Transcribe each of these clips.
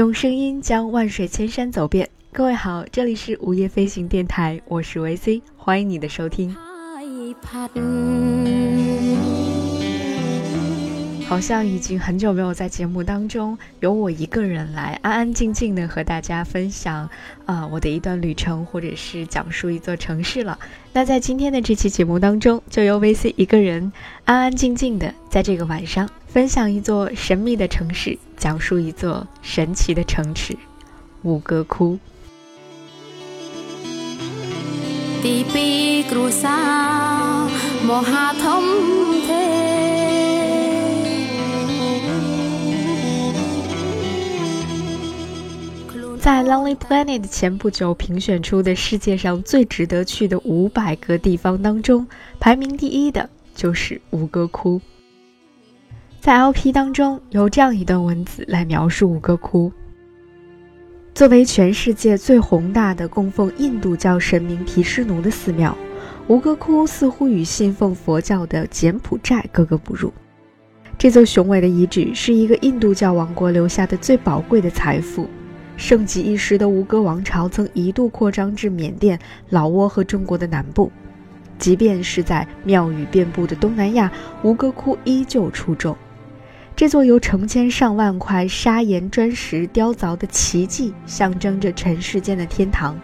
用声音将万水千山走遍。各位好，这里是午夜飞行电台，我是维 C，欢迎你的收听。好像已经很久没有在节目当中由我一个人来安安静静的和大家分享啊我的一段旅程，或者是讲述一座城市了。那在今天的这期节目当中，就由维 C 一个人安安静静的在这个晚上分享一座神秘的城市，讲述一座神奇的城池——五哥窟。在 Lonely Planet 前不久评选出的世界上最值得去的五百个地方当中，排名第一的就是吴哥窟。在 LP 当中有这样一段文字来描述吴哥窟：作为全世界最宏大的供奉印度教神明毗湿奴的寺庙，吴哥窟似乎与信奉佛教的柬埔寨格格不入。这座雄伟的遗址是一个印度教王国留下的最宝贵的财富。盛极一时的吴哥王朝曾一度扩张至缅甸、老挝和中国的南部，即便是在庙宇遍布的东南亚，吴哥窟依旧出众。这座由成千上万块砂岩砖石雕凿的奇迹，象征着尘世间的天堂。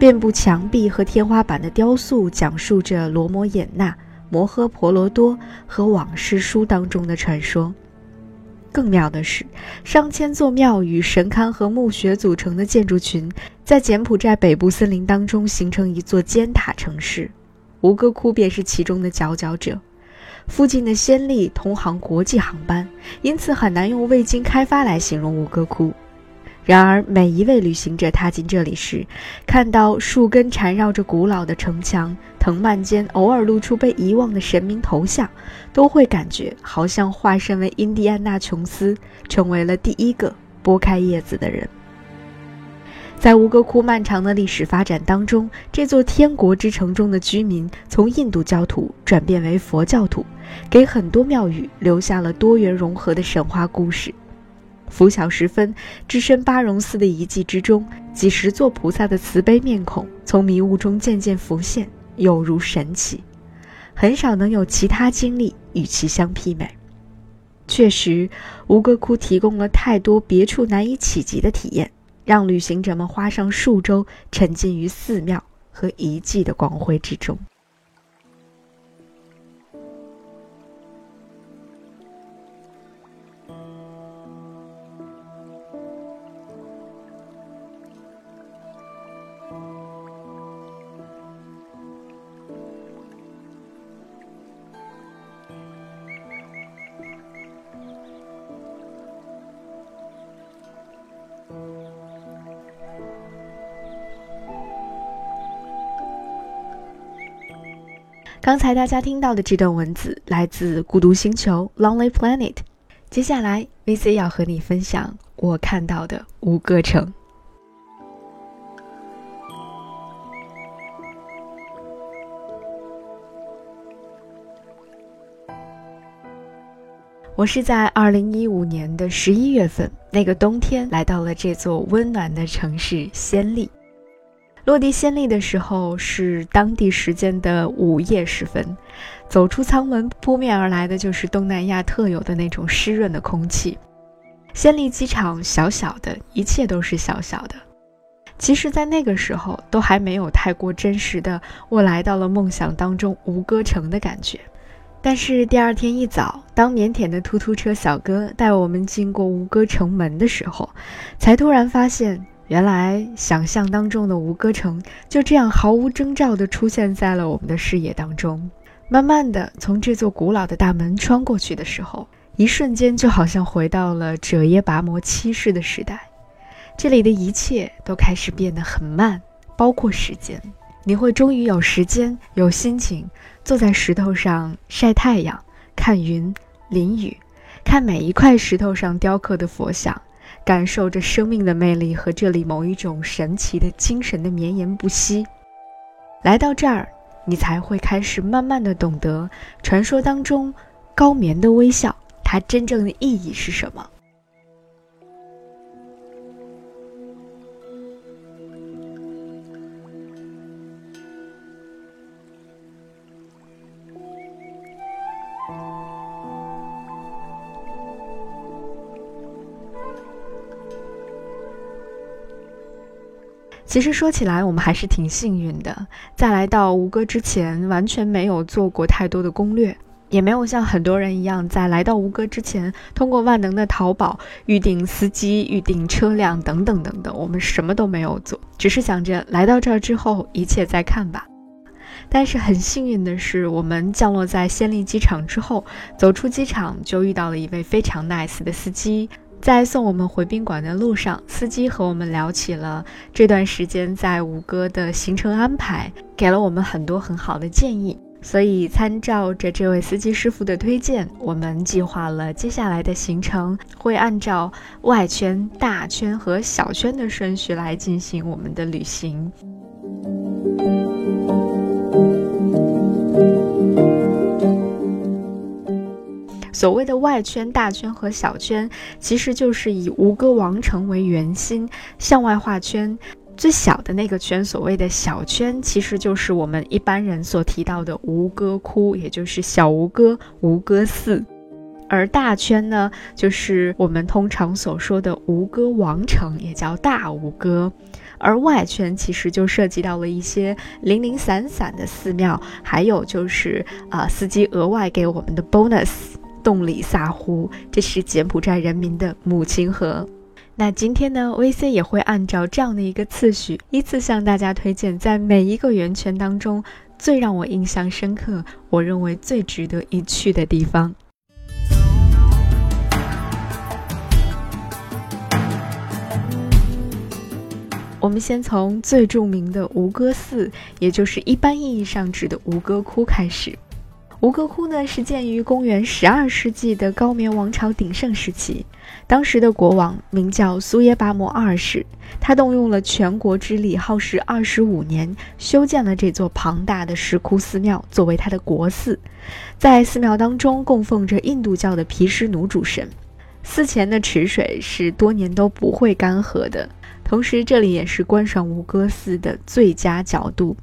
遍布墙壁和天花板的雕塑，讲述着罗摩衍那、摩诃婆罗多和往事书当中的传说。更妙的是，上千座庙宇、神龛和墓穴组成的建筑群，在柬埔寨北部森林当中形成一座尖塔城市，吴哥窟便是其中的佼佼者。附近的暹粒通航国际航班，因此很难用未经开发来形容吴哥窟。然而，每一位旅行者踏进这里时，看到树根缠绕着古老的城墙，藤蔓间偶尔露出被遗忘的神明头像，都会感觉好像化身为印第安纳琼斯，成为了第一个拨开叶子的人。在吴哥窟漫长的历史发展当中，这座天国之城中的居民从印度教徒转变为佛教徒，给很多庙宇留下了多元融合的神话故事。拂晓时分，置身巴戎寺的遗迹之中，几十座菩萨的慈悲面孔从迷雾中渐渐浮现，有如神奇。很少能有其他经历与其相媲美。确实，吴哥窟提供了太多别处难以企及的体验，让旅行者们花上数周沉浸于寺庙和遗迹的光辉之中。刚才大家听到的这段文字来自《孤独星球》（Lonely Planet）。接下来，VC 要和你分享我看到的五个城。我是在二零一五年的十一月份，那个冬天，来到了这座温暖的城市暹粒。落地暹粒的时候是当地时间的午夜时分，走出舱门，扑面而来的就是东南亚特有的那种湿润的空气。暹粒机场小小的，一切都是小小的。其实，在那个时候都还没有太过真实的我来到了梦想当中吴哥城的感觉。但是第二天一早，当腼腆的突突车小哥带我们经过吴哥城门的时候，才突然发现。原来想象当中的吴哥城就这样毫无征兆地出现在了我们的视野当中。慢慢的从这座古老的大门穿过去的时候，一瞬间就好像回到了者耶拔摩七世的时代。这里的一切都开始变得很慢，包括时间。你会终于有时间、有心情坐在石头上晒太阳，看云、淋雨，看每一块石头上雕刻的佛像。感受着生命的魅力和这里某一种神奇的精神的绵延不息。来到这儿，你才会开始慢慢的懂得传说当中高棉的微笑，它真正的意义是什么。其实说起来，我们还是挺幸运的，在来到吴哥之前，完全没有做过太多的攻略。也没有像很多人一样，在来到吴哥之前，通过万能的淘宝预订司机、预订车辆等等等等，我们什么都没有做，只是想着来到这儿之后一切再看吧。但是很幸运的是，我们降落在暹粒机场之后，走出机场就遇到了一位非常 nice 的司机，在送我们回宾馆的路上，司机和我们聊起了这段时间在吴哥的行程安排，给了我们很多很好的建议。所以，参照着这位司机师傅的推荐，我们计划了接下来的行程，会按照外圈、大圈和小圈的顺序来进行我们的旅行。所谓的外圈、大圈和小圈，其实就是以吴哥王城为圆心向外画圈。最小的那个圈，所谓的小圈，其实就是我们一般人所提到的吴哥窟，也就是小吴哥、吴哥寺；而大圈呢，就是我们通常所说的吴哥王城，也叫大吴哥；而外圈其实就涉及到了一些零零散散的寺庙，还有就是啊，司机额外给我们的 bonus—— 洞里萨湖，这是柬埔寨人民的母亲河。那今天呢，VC 也会按照这样的一个次序，依次向大家推荐，在每一个圆圈当中最让我印象深刻，我认为最值得一去的地方。我们先从最著名的吴哥寺，也就是一般意义上指的吴哥窟开始。吴哥窟呢，是建于公元十二世纪的高棉王朝鼎盛时期。当时的国王名叫苏耶巴摩二世，他动用了全国之力，耗时二十五年，修建了这座庞大的石窟寺庙，作为他的国寺。在寺庙当中，供奉着印度教的毗湿奴主神。寺前的池水是多年都不会干涸的，同时这里也是观赏吴哥寺的最佳角度。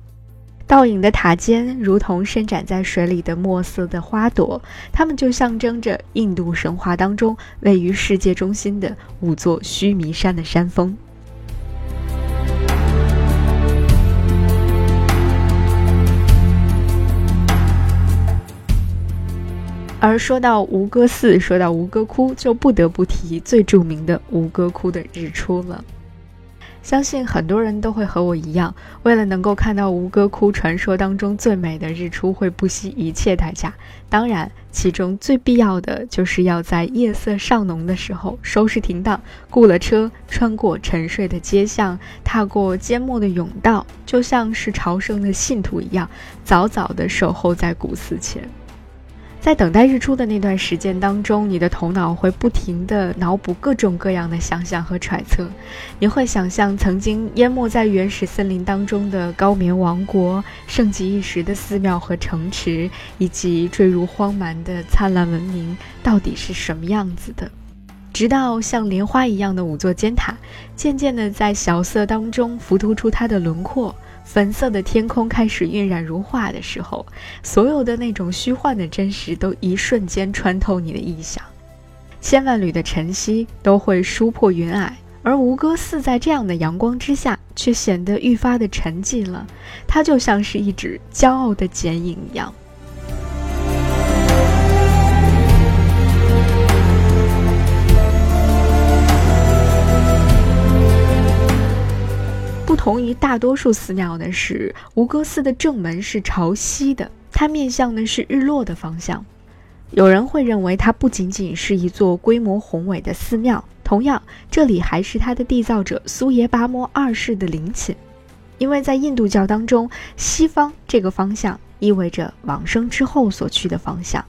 倒影的塔尖如同伸展在水里的墨色的花朵，它们就象征着印度神话当中位于世界中心的五座须弥山的山峰。而说到吴哥寺，说到吴哥窟，就不得不提最著名的吴哥窟的日出了。相信很多人都会和我一样，为了能够看到吴哥窟传说当中最美的日出，会不惜一切代价。当然，其中最必要的就是要在夜色尚浓的时候收拾停当，雇了车，穿过沉睡的街巷，踏过缄默的甬道，就像是朝圣的信徒一样，早早地守候在古寺前。在等待日出的那段时间当中，你的头脑会不停地脑补各种各样的想象和揣测。你会想象曾经淹没在原始森林当中的高棉王国、盛极一时的寺庙和城池，以及坠入荒蛮的灿烂文明到底是什么样子的。直到像莲花一样的五座尖塔，渐渐地在小色当中浮凸出它的轮廓。粉色的天空开始晕染如画的时候，所有的那种虚幻的真实都一瞬间穿透你的臆想，千万缕的晨曦都会疏破云霭，而吴哥寺在这样的阳光之下，却显得愈发的沉寂了，它就像是一只骄傲的剪影一样。同于大多数寺庙的是，吴哥寺的正门是朝西的，它面向的是日落的方向。有人会认为它不仅仅是一座规模宏伟的寺庙，同样，这里还是它的缔造者苏耶巴摩二世的陵寝，因为在印度教当中，西方这个方向意味着往生之后所去的方向。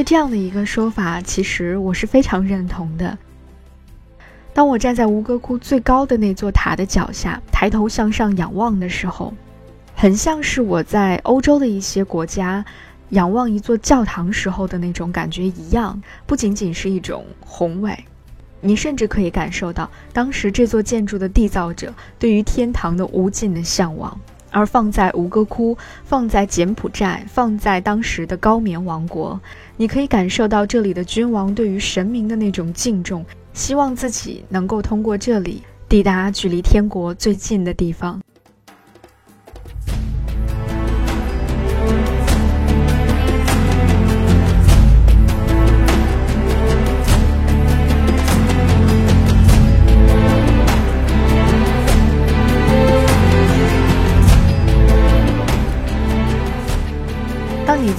对这样的一个说法，其实我是非常认同的。当我站在吴哥窟最高的那座塔的脚下，抬头向上仰望的时候，很像是我在欧洲的一些国家仰望一座教堂时候的那种感觉一样。不仅仅是一种宏伟，你甚至可以感受到当时这座建筑的缔造者对于天堂的无尽的向往。而放在吴哥窟，放在柬埔寨，放在当时的高棉王国，你可以感受到这里的君王对于神明的那种敬重，希望自己能够通过这里抵达距离天国最近的地方。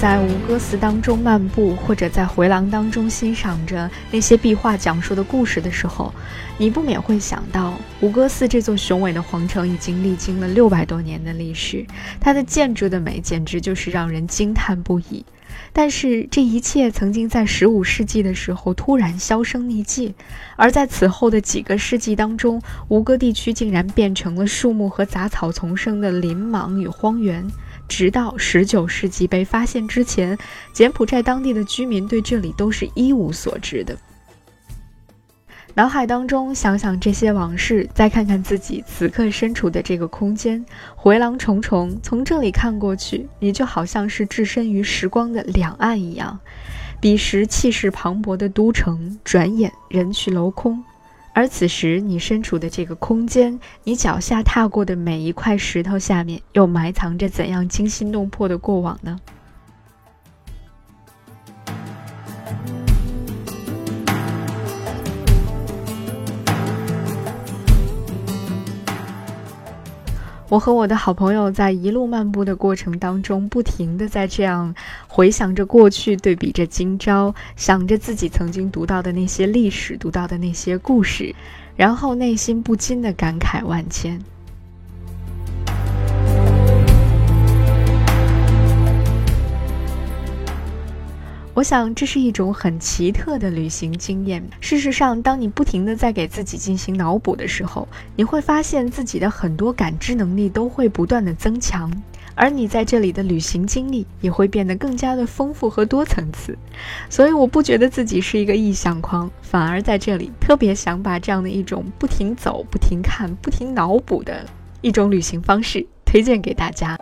在吴哥寺当中漫步，或者在回廊当中欣赏着那些壁画讲述的故事的时候，你不免会想到，吴哥寺这座雄伟的皇城已经历经了六百多年的历史，它的建筑的美简直就是让人惊叹不已。但是这一切曾经在十五世纪的时候突然销声匿迹，而在此后的几个世纪当中，吴哥地区竟然变成了树木和杂草丛生的林莽与荒原。直到十九世纪被发现之前，柬埔寨当地的居民对这里都是一无所知的。脑海当中想想这些往事，再看看自己此刻身处的这个空间，回廊重重，从这里看过去，你就好像是置身于时光的两岸一样。彼时气势磅礴的都城，转眼人去楼空。而此时，你身处的这个空间，你脚下踏过的每一块石头下面，又埋藏着怎样惊心动魄的过往呢？我和我的好朋友在一路漫步的过程当中，不停的在这样回想着过去，对比着今朝，想着自己曾经读到的那些历史，读到的那些故事，然后内心不禁的感慨万千。我想这是一种很奇特的旅行经验。事实上，当你不停地在给自己进行脑补的时候，你会发现自己的很多感知能力都会不断的增强，而你在这里的旅行经历也会变得更加的丰富和多层次。所以，我不觉得自己是一个意象狂，反而在这里特别想把这样的一种不停走、不停看、不停脑补的一种旅行方式推荐给大家。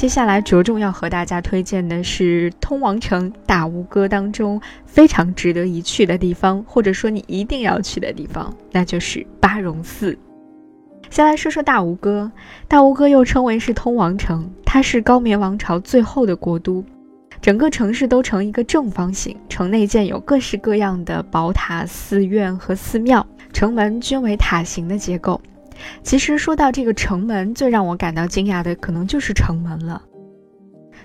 接下来着重要和大家推荐的是通王城大吴哥当中非常值得一去的地方，或者说你一定要去的地方，那就是巴戎寺。先来说说大吴哥，大吴哥又称为是通王城，它是高棉王朝最后的国都，整个城市都呈一个正方形，城内建有各式各样的宝塔、寺院和寺庙，城门均为塔形的结构。其实说到这个城门，最让我感到惊讶的可能就是城门了。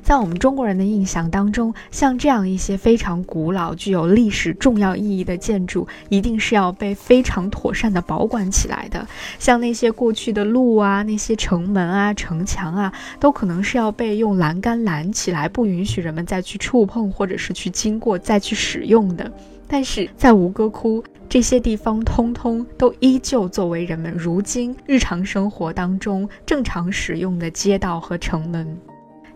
在我们中国人的印象当中，像这样一些非常古老、具有历史重要意义的建筑，一定是要被非常妥善的保管起来的。像那些过去的路啊、那些城门啊、城墙啊，都可能是要被用栏杆拦起来，不允许人们再去触碰，或者是去经过、再去使用的。但是在吴哥窟这些地方，通通都依旧作为人们如今日常生活当中正常使用的街道和城门。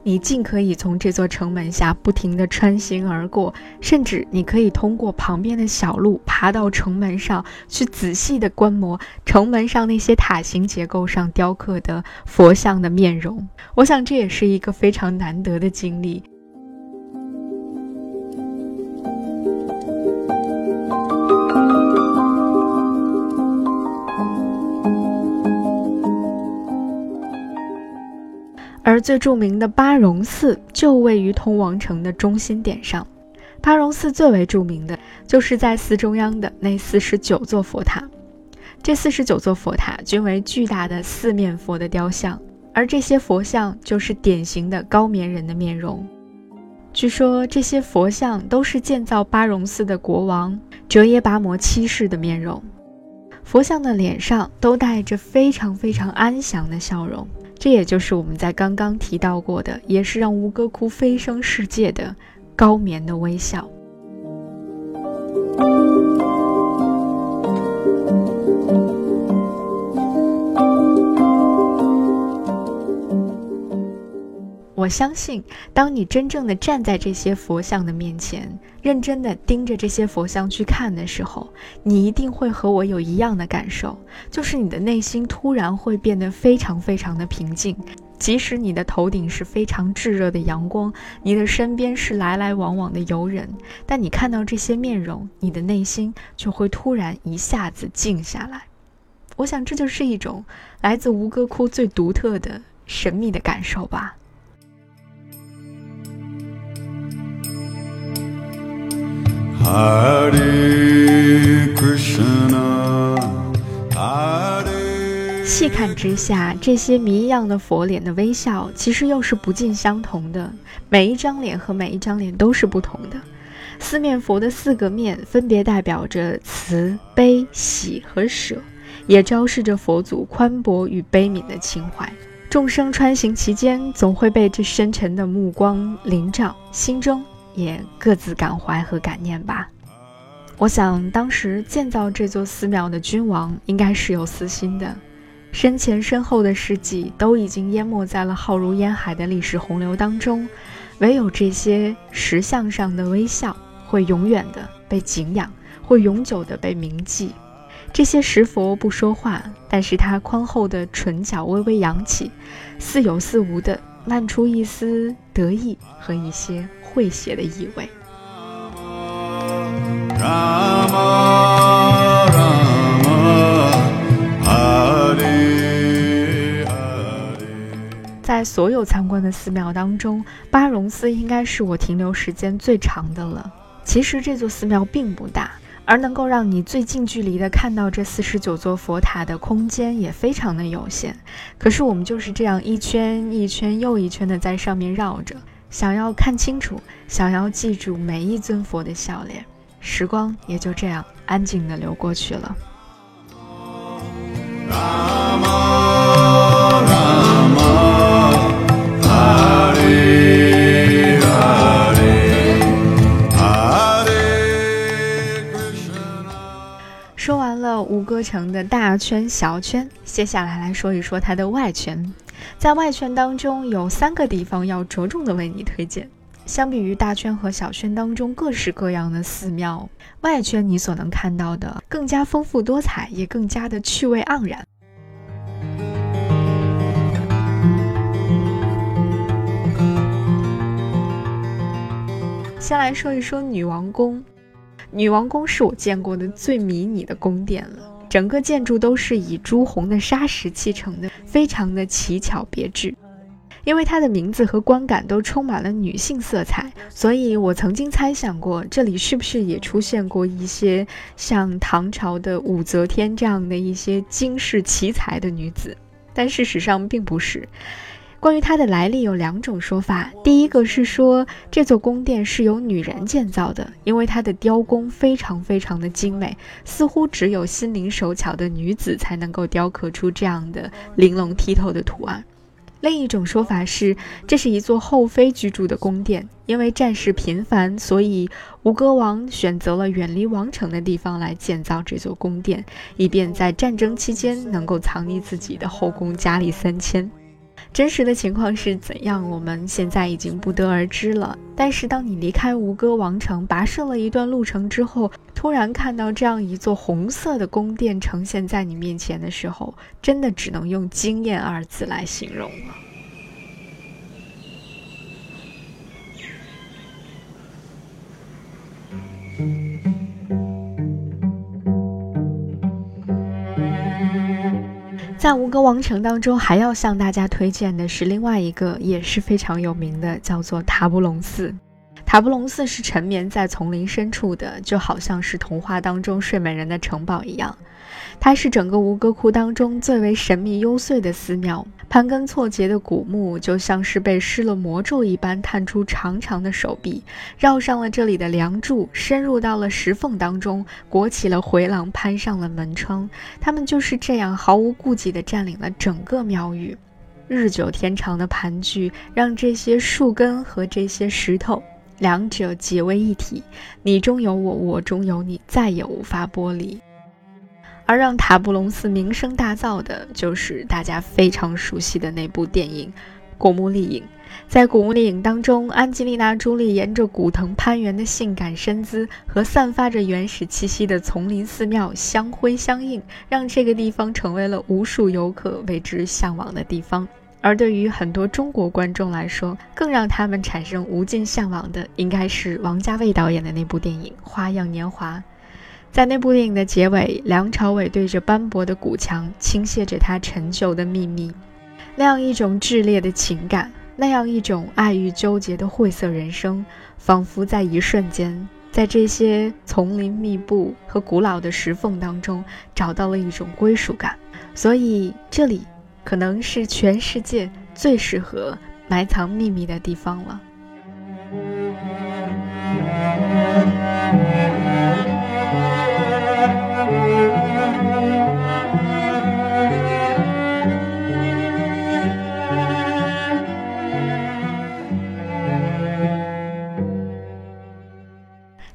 你尽可以从这座城门下不停地穿行而过，甚至你可以通过旁边的小路爬到城门上去，仔细地观摩城门上那些塔形结构上雕刻的佛像的面容。我想这也是一个非常难得的经历。而最著名的巴戎寺就位于通王城的中心点上。巴戎寺最为著名的就是在寺中央的那四十九座佛塔。这四十九座佛塔均为巨大的四面佛的雕像，而这些佛像就是典型的高棉人的面容。据说这些佛像都是建造巴戎寺的国王哲耶跋摩七世的面容。佛像的脸上都带着非常非常安详的笑容。这也就是我们在刚刚提到过的，也是让吴哥窟飞升世界的高棉的微笑。我相信，当你真正的站在这些佛像的面前，认真的盯着这些佛像去看的时候，你一定会和我有一样的感受，就是你的内心突然会变得非常非常的平静。即使你的头顶是非常炙热的阳光，你的身边是来来往往的游人，但你看到这些面容，你的内心就会突然一下子静下来。我想，这就是一种来自吴哥窟最独特的神秘的感受吧。细看之下，这些谜一样的佛脸的微笑，其实又是不尽相同的。每一张脸和每一张脸都是不同的。四面佛的四个面，分别代表着慈悲、喜和舍，也昭示着佛祖宽博与悲悯的情怀。众生穿行其间，总会被这深沉的目光笼罩，心中。也各自感怀和感念吧。我想，当时建造这座寺庙的君王应该是有私心的，身前身后的事迹都已经淹没在了浩如烟海的历史洪流当中，唯有这些石像上的微笑会永远的被敬仰，会永久的被铭记。这些石佛不说话，但是他宽厚的唇角微微扬起，似有似无的漫出一丝得意和一些。诙谐的意味。在所有参观的寺庙当中，巴戎寺应该是我停留时间最长的了。其实这座寺庙并不大，而能够让你最近距离的看到这四十九座佛塔的空间也非常的有限。可是我们就是这样一圈一圈又一圈的在上面绕着。想要看清楚，想要记住每一尊佛的笑脸，时光也就这样安静的流过去了。说完了吴哥城的大圈、小圈，接下来来说一说它的外圈。在外圈当中有三个地方要着重的为你推荐。相比于大圈和小圈当中各式各样的寺庙，外圈你所能看到的更加丰富多彩，也更加的趣味盎然。先来说一说女王宫，女王宫是我见过的最迷你的宫殿了。整个建筑都是以朱红的砂石砌成的，非常的奇巧别致。因为它的名字和观感都充满了女性色彩，所以我曾经猜想过，这里是不是也出现过一些像唐朝的武则天这样的一些惊世奇才的女子？但事实上并不是。关于它的来历有两种说法，第一个是说这座宫殿是由女人建造的，因为它的雕工非常非常的精美，似乎只有心灵手巧的女子才能够雕刻出这样的玲珑剔透的图案。另一种说法是，这是一座后妃居住的宫殿，因为战事频繁，所以吴哥王选择了远离王城的地方来建造这座宫殿，以便在战争期间能够藏匿自己的后宫佳丽三千。真实的情况是怎样？我们现在已经不得而知了。但是，当你离开吴哥王城，跋涉了一段路程之后，突然看到这样一座红色的宫殿呈现在你面前的时候，真的只能用惊艳二字来形容了。在吴哥王城当中，还要向大家推荐的是另外一个也是非常有名的，叫做塔布隆寺。塔布隆寺是沉眠在丛林深处的，就好像是童话当中睡美人的城堡一样。它是整个吴哥窟当中最为神秘幽邃的寺庙。盘根错节的古木就像是被施了魔咒一般，探出长长的手臂，绕上了这里的梁柱，深入到了石缝当中，裹起了回廊，攀上了门窗。他们就是这样毫无顾忌地占领了整个庙宇。日久天长的盘踞，让这些树根和这些石头两者结为一体，你中有我，我中有你，再也无法剥离。而让塔布隆寺名声大噪的，就是大家非常熟悉的那部电影《古墓丽影》。在古墓丽影当中，安吉丽娜·朱莉沿着古藤攀援的性感身姿和散发着原始气息的丛林寺庙相辉相映，让这个地方成为了无数游客为之向往的地方。而对于很多中国观众来说，更让他们产生无尽向往的，应该是王家卫导演的那部电影《花样年华》。在那部电影的结尾，梁朝伟对着斑驳的古墙倾泻着他陈旧的秘密，那样一种炽烈的情感，那样一种爱欲纠结的晦涩人生，仿佛在一瞬间，在这些丛林密布和古老的石缝当中，找到了一种归属感。所以这里。可能是全世界最适合埋藏秘密的地方了。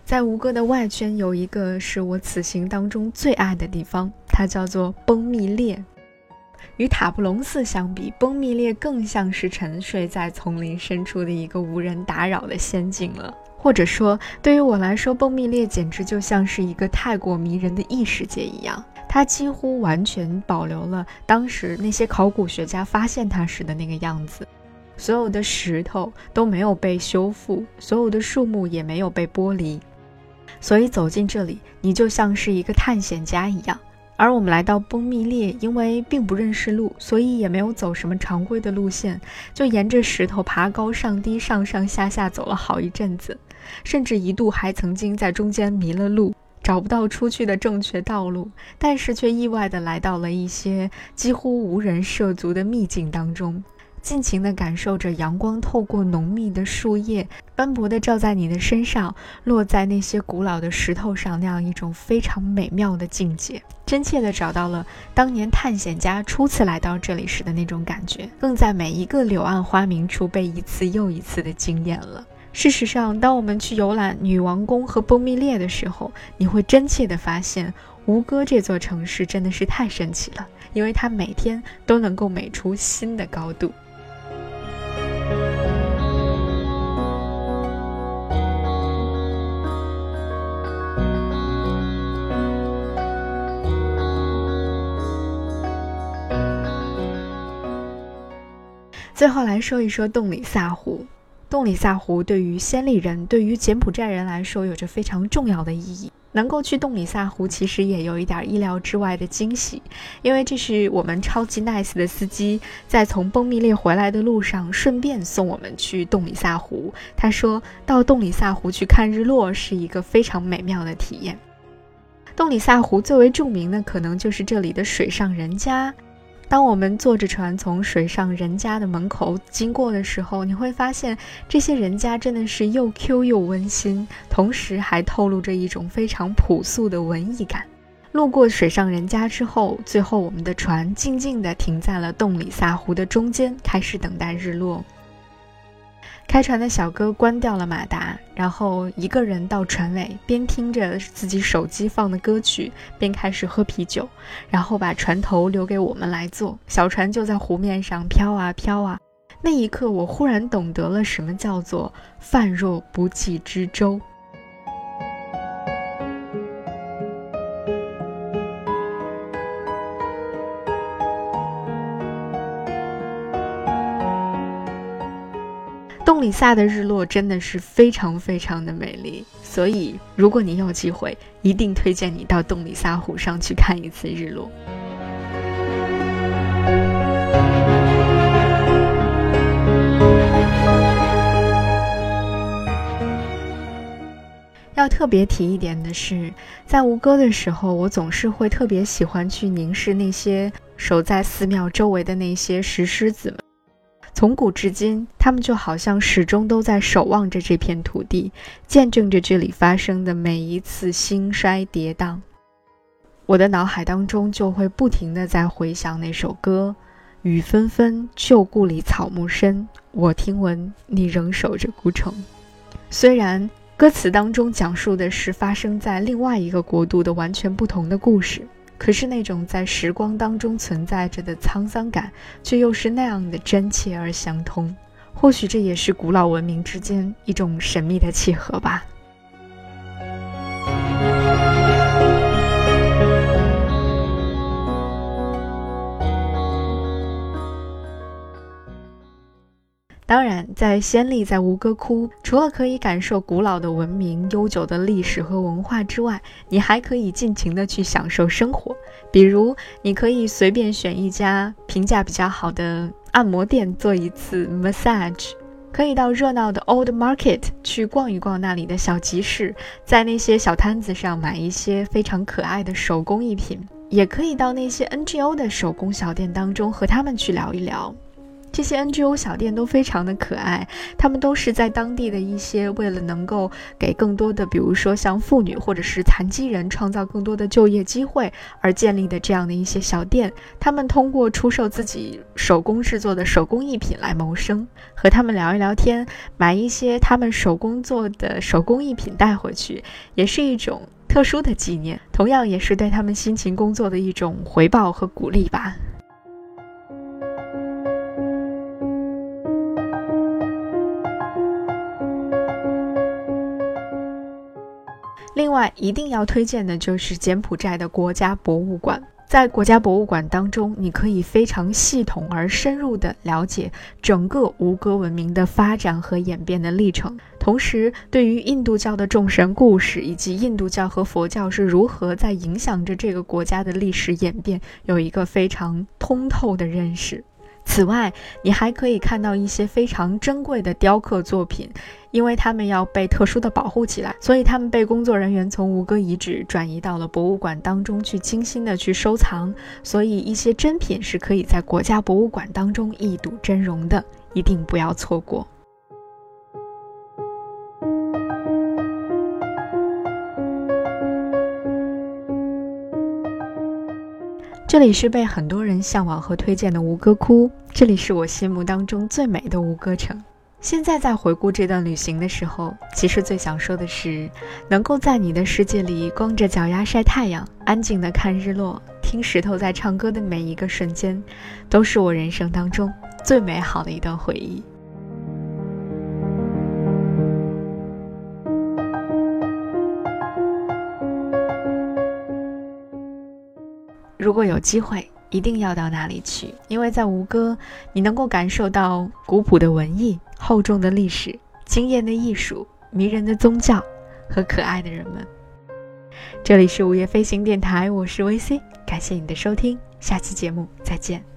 在吴哥的外圈有一个是我此行当中最爱的地方，它叫做崩密列。与塔布隆寺相比，崩密列更像是沉睡在丛林深处的一个无人打扰的仙境了。或者说，对于我来说，崩密列简直就像是一个太过迷人的异世界一样。它几乎完全保留了当时那些考古学家发现它时的那个样子，所有的石头都没有被修复，所有的树木也没有被剥离，所以走进这里，你就像是一个探险家一样。而我们来到崩密列，因为并不认识路，所以也没有走什么常规的路线，就沿着石头爬高上低、上上下下走了好一阵子，甚至一度还曾经在中间迷了路，找不到出去的正确道路，但是却意外的来到了一些几乎无人涉足的秘境当中。尽情地感受着阳光透过浓密的树叶，斑驳地照在你的身上，落在那些古老的石头上，那样一种非常美妙的境界，真切地找到了当年探险家初次来到这里时的那种感觉，更在每一个柳暗花明处被一次又一次的惊艳了。事实上，当我们去游览女王宫和崩密列的时候，你会真切地发现，吴哥这座城市真的是太神奇了，因为它每天都能够美出新的高度。最后来说一说洞里萨湖。洞里萨湖对于暹粒人、对于柬埔寨人来说有着非常重要的意义。能够去洞里萨湖，其实也有一点意料之外的惊喜，因为这是我们超级 nice 的司机在从崩密列回来的路上，顺便送我们去洞里萨湖。他说到洞里萨湖去看日落是一个非常美妙的体验。洞里萨湖最为著名的，可能就是这里的水上人家。当我们坐着船从水上人家的门口经过的时候，你会发现这些人家真的是又 Q 又温馨，同时还透露着一种非常朴素的文艺感。路过水上人家之后，最后我们的船静静地停在了洞里萨湖的中间，开始等待日落。开船的小哥关掉了马达，然后一个人到船尾，边听着自己手机放的歌曲，边开始喝啤酒，然后把船头留给我们来坐。小船就在湖面上飘啊飘啊。那一刻，我忽然懂得了什么叫做“饭若不济之舟”。里萨的日落真的是非常非常的美丽，所以如果你有机会，一定推荐你到洞里萨湖上去看一次日落。要特别提一点的是，在吴哥的时候，我总是会特别喜欢去凝视那些守在寺庙周围的那些石狮子们。从古至今，他们就好像始终都在守望着这片土地，见证着这里发生的每一次兴衰跌宕。我的脑海当中就会不停地在回想那首歌：“雨纷纷，旧故里草木深，我听闻你仍守着孤城。”虽然歌词当中讲述的是发生在另外一个国度的完全不同的故事。可是那种在时光当中存在着的沧桑感，却又是那样的真切而相通。或许这也是古老文明之间一种神秘的契合吧。当然，在暹粒，在吴哥窟，除了可以感受古老的文明、悠久的历史和文化之外，你还可以尽情的去享受生活。比如，你可以随便选一家评价比较好的按摩店做一次 massage，可以到热闹的 Old Market 去逛一逛那里的小集市，在那些小摊子上买一些非常可爱的手工艺品，也可以到那些 NGO 的手工小店当中和他们去聊一聊。这些 NGO 小店都非常的可爱，他们都是在当地的一些为了能够给更多的，比如说像妇女或者是残疾人创造更多的就业机会而建立的这样的一些小店。他们通过出售自己手工制作的手工艺品来谋生。和他们聊一聊天，买一些他们手工做的手工艺品带回去，也是一种特殊的纪念，同样也是对他们辛勤工作的一种回报和鼓励吧。另外，一定要推荐的就是柬埔寨的国家博物馆。在国家博物馆当中，你可以非常系统而深入地了解整个吴哥文明的发展和演变的历程，同时对于印度教的众神故事以及印度教和佛教是如何在影响着这个国家的历史演变，有一个非常通透的认识。此外，你还可以看到一些非常珍贵的雕刻作品，因为它们要被特殊的保护起来，所以它们被工作人员从吴哥遗址转移到了博物馆当中去精心的去收藏。所以一些珍品是可以在国家博物馆当中一睹真容的，一定不要错过。这里是被很多人向往和推荐的吴哥窟，这里是我心目当中最美的吴哥城。现在在回顾这段旅行的时候，其实最想说的是，能够在你的世界里光着脚丫晒太阳，安静的看日落，听石头在唱歌的每一个瞬间，都是我人生当中最美好的一段回忆。如果有机会，一定要到那里去，因为在吴哥，你能够感受到古朴的文艺、厚重的历史、惊艳的艺术、迷人的宗教和可爱的人们。这里是午夜飞行电台，我是 VC，感谢你的收听，下期节目再见。